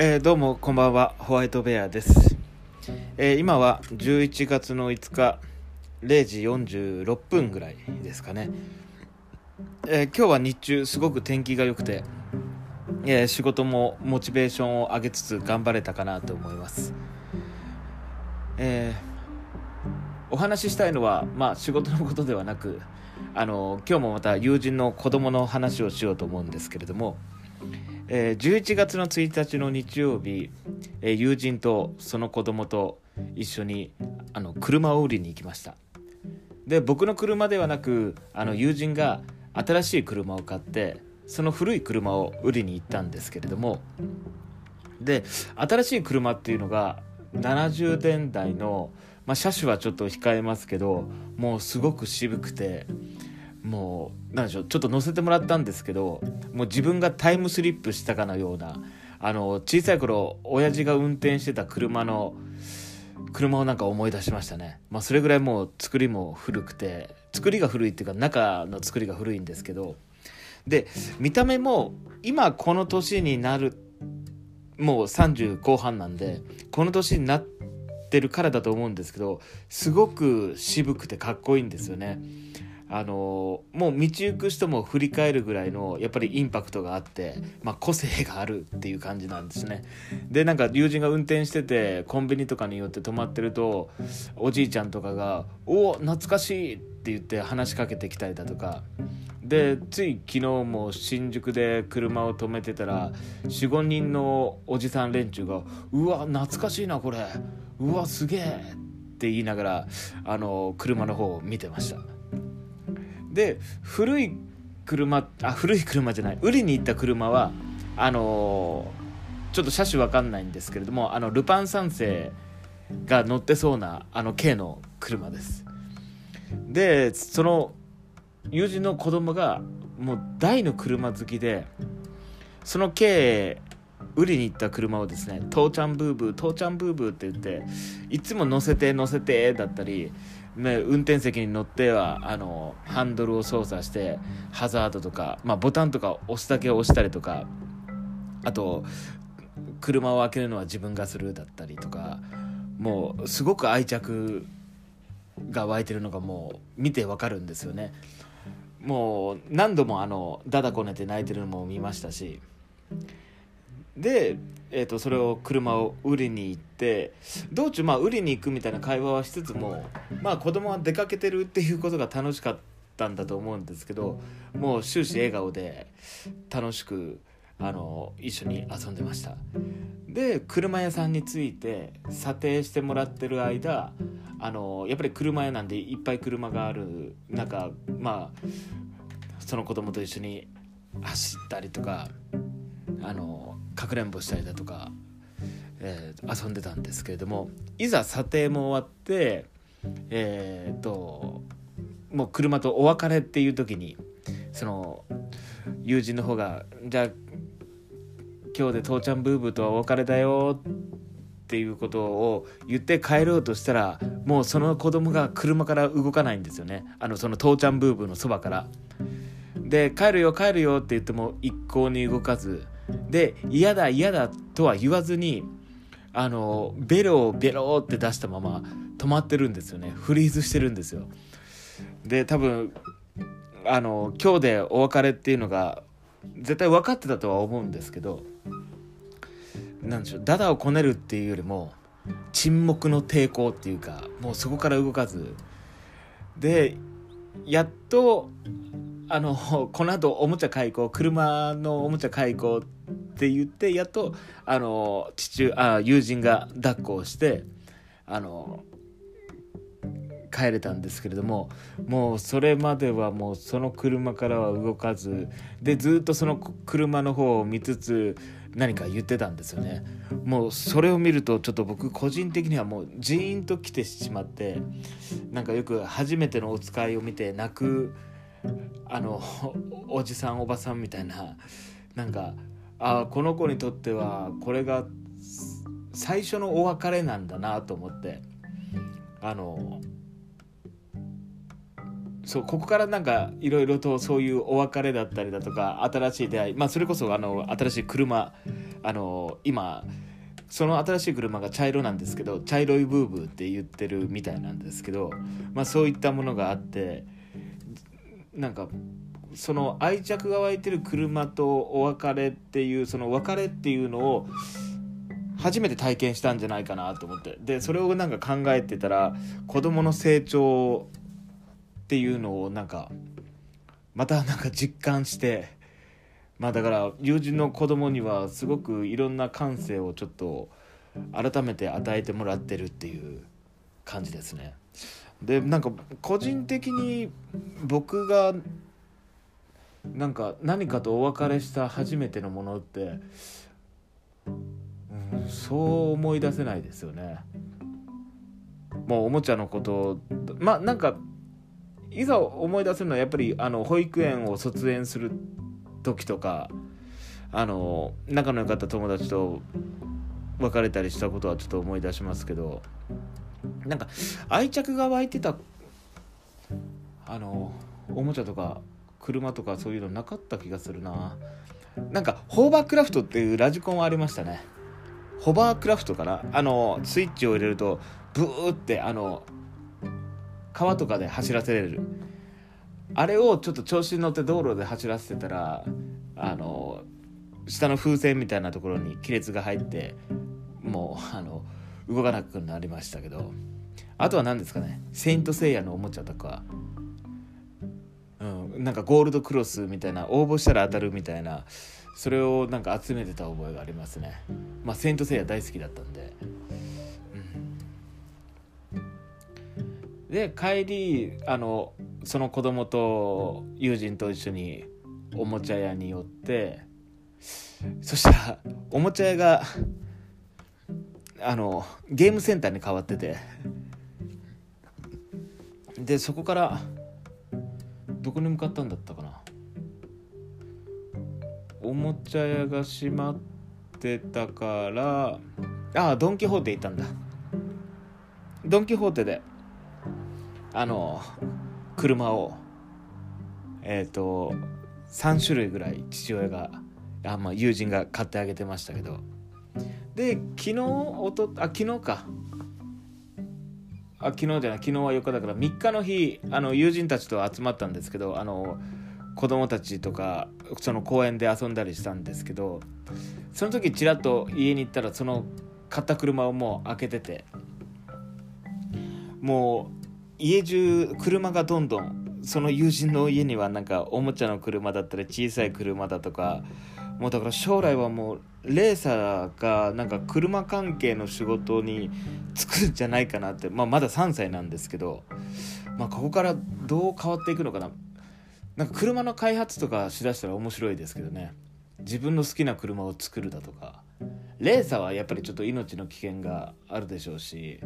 えーどうもこんばんはホワイトベアです、えー今は11月の5日0時46分ぐらいですかね、えー今日は日中すごく天気が良くて、えー仕事もモチベーションを上げつつ頑張れたかなと思います、えお話ししたいのは、まあ、仕事のことではなくあの今日もまた友人の子供の話をしようと思うんですけれども、えー11月の1日の日曜日、えー友人とその子供と一緒にあの車を売りに行きました。で僕の車ではなくあの友人が新しい車を買ってその古い車を売りに行ったんですけれどもで新しい車っていうのが70年代の、まあ、車種はちょっと控えますけどもうすごく渋くてもうなんでしょうちょっと乗せてもらったんですけどもう自分がタイムスリップしたかのようなあの小さい頃親父が運転してた車の車をなんか思い出しましたね、まあ、それぐらいもう作りも古くて作りが古いっていうか中の作りが古いんですけどで見た目も今この年になるもう30後半なんでこの年になってるからだと思うんですけどすごく渋くてかっこいいんですよね。あのもう道行く人も振り返るぐらいのやっぱりインパクトがあって、まあ、個性があるっていう感じなんですねでなんか友人が運転しててコンビニとかによって止まってるとおじいちゃんとかが「おお懐かしい!」って言って話しかけてきたりだとかでつい昨日も新宿で車を止めてたら45人のおじさん連中が「うわ懐かしいなこれうわすげえ!」って言いながらあの車の方を見てましたで古い車あ古い車じゃない売りに行った車はあのちょっと車種わかんないんですけれどもあのルパン三世が乗ってそうなあの軽の車です。でその友人の子供がもう大の車好きでその軽売りに行った車をですね「父ちゃんブーブー父ちゃんブーブー」って言っていつも乗せて乗せてだったり、ね、運転席に乗ってはあのハンドルを操作してハザードとか、まあ、ボタンとか押すだけ押したりとかあと車を開けるのは自分がするだったりとかもうすごく愛着が湧いてるのがもう見てわかるんですよね。もう何度もあのダダこねて泣いてるのも見ましたしで、えー、とそれを車を売りに行って道中まあ売りに行くみたいな会話はしつつもまあ子供は出かけてるっていうことが楽しかったんだと思うんですけどもう終始笑顔で楽しくあの一緒に遊んでました。で車屋さんに着いて査定してもらってる間あのやっぱり車屋なんでいっぱい車がある中まあその子供と一緒に走ったりとかあのかくれんぼしたりだとか、えー遊んでたんですけれどもいざ査定も終わってえー、ともう車とお別れっていう時にその友人の方が「じゃあ今日で父ちゃんブーブーとはお別れだよ」っていうことを言って帰ろうとしたらもうその子供が車から動かないんですよねあのその父ちゃんブーブーのそばから。で帰るよ帰るよって言っても一向に動かずで嫌だ嫌だとは言わずにあのベロをベロって出したまま止まってるんですよね。フリーズしてるんですよ。で多分あの今日でお別れっていうのが絶対分かってたとは思うんですけどなんでしょうダダをこねるっていうよりも沈黙の抵抗っていうかもうそこから動かず。でやっとあのこの後おもちゃ買い行こう車のおもちゃ買い行こうって言ってやっとあの父あ友人が抱っこをしてあの帰れたんですけれどももうそれまではもうその車からは動かずでずっとその車の方を見つつ何か言ってたんですよね。もうそれを見るとちょっと僕個人的にはもうジーンと来てしまってなんかよく初めてのお使いを見て泣くあのおじさんおばさんみたいななんかあこの子にとってはこれが最初のお別れなんだなと思って。あのそうここからなんかいろいろとそういうお別れだったりだとか新しい出会いまあそれこそあの新しい車あの今その新しい車が茶色なんですけど茶色いブーブーって言ってるみたいなんですけど、まあ、そういったものがあってなんかその愛着が湧いてる車とお別れっていうその別れっていうのを初めて体験したんじゃないかなと思ってでそれをなんか考えてたら子供の成長っていうのをなんかまたなんか実感してまあだから友人の子供にはすごくいろんな感性をちょっと改めて与えてもらってるっていう感じですね。でなんか個人的に僕がなんか何かとお別れした初めてのものって、うん、そう思い出せないですよね。もうおもちゃのことまあなんかいざ思い出せるのはやっぱりあの保育園を卒園する時とかあの仲の良かった友達と別れたりしたことはちょっと思い出しますけどなんか愛着が湧いてたあのおもちゃとか車とかそういうのなかった気がするな。なんかホーバークラフトっていうラジコンはありましたね。ホバークラフトかな？あのスイッチを入れるとブーってあの川とかで走らせれる。あれをちょっと調子に乗って道路で走らせてたらあの下の風船みたいなところに亀裂が入ってもうあの動かなくなりましたけど。あとは何ですかね「セイント・セイヤ」のおもちゃとか、なんかゴールドクロスみたいな応募したら当たるみたいなそれをなんか集めてた覚えがありますね。まあ「セイント・セイヤ」大好きだったんで、うん、で帰りあのその子供と友人と一緒におもちゃ屋に寄ってそしたらおもちゃ屋があのゲームセンターに変わってて。でそこからどこに向かったんだったかな？おもちゃ屋が閉まってたから。ああドン・キホーテ行ったんだ。ドン・キホーテであの車をえっ、ー、と3種類ぐらい父親があ、まあ、友人が買ってあげてましたけど。で昨日おとあ昨日か。あ昨日じゃない昨日は4日だから3日の日あの友人たちと集まったんですけどあの子供たちとかその公園で遊んだりしたんですけどその時ちらっと家に行ったらその買った車をもう開けててもう家中車がどんどんその友人の家にはなんかおもちゃの車だったり小さい車だとかもうだから将来はもうレーサーがなんか車関係の仕事に就くんじゃないかなって、まあ、まだ3歳なんですけど、まあ、ここからどう変わっていくのかな。なんか車の開発とかしだしたら面白いですけどね。自分の好きな車を作るだとか。レーサーはやっぱりちょっと命の危険があるでしょうし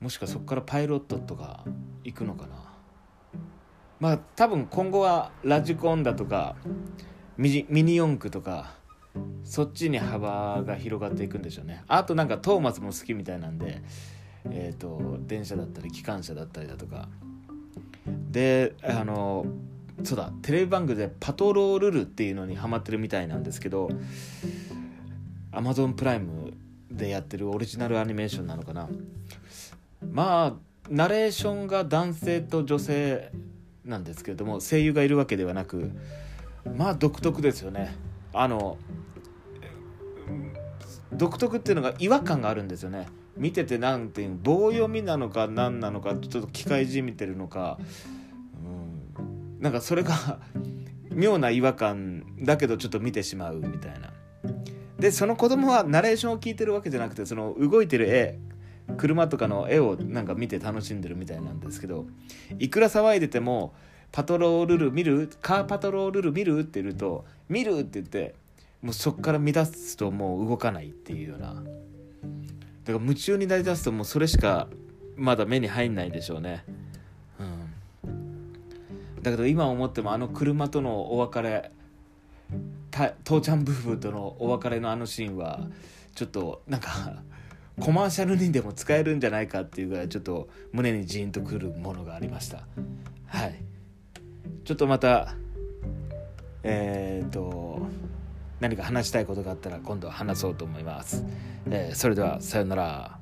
もしくはそこからパイロットとか行くのかな。まあ多分今後はラジコンだとかミニ四駆とかそっちに幅が広がっていくんでしょうね。あとなんかトーマスも好きみたいなんでえっ、ー、と電車だったり機関車だったりだとか。であのそうだテレビ番組で「パトロールル」っていうのにハマってるみたいなんですけどアマゾンプライムでやってるオリジナルアニメーションなのかな。まあナレーションが男性と女性なんですけれども声優がいるわけではなくまあ独特ですよね。あの独特っていうのが違和感があるんですよね。見ててなんていう棒読みなのか何なのかちょっと機械じみてるのか、うん、なんかそれが妙な違和感だけどちょっと見てしまうみたいな。でその子供はナレーションを聞いてるわけじゃなくてその動いてる絵車とかの絵をなんか見て楽しんでるみたいなんですけどいくら騒いでても「パトロールル見るカーパトロールル見る?」って言うと「見る!」って言ってもうそっから乱すともう動かないっていうようなだから夢中になりだすともうそれしかまだ目に入んないでしょうねうんだけど今思ってもあの車とのお別れ父ちゃん夫婦とのお別れのあのシーンはちょっとなんかコマーシャルにでも使えるんじゃないかっていうぐらいちょっと胸にジーンとくるものがありました。はい。ちょっとまたえっ、と何か話したいことがあったら今度は話そうと思います、えーそれではさようなら。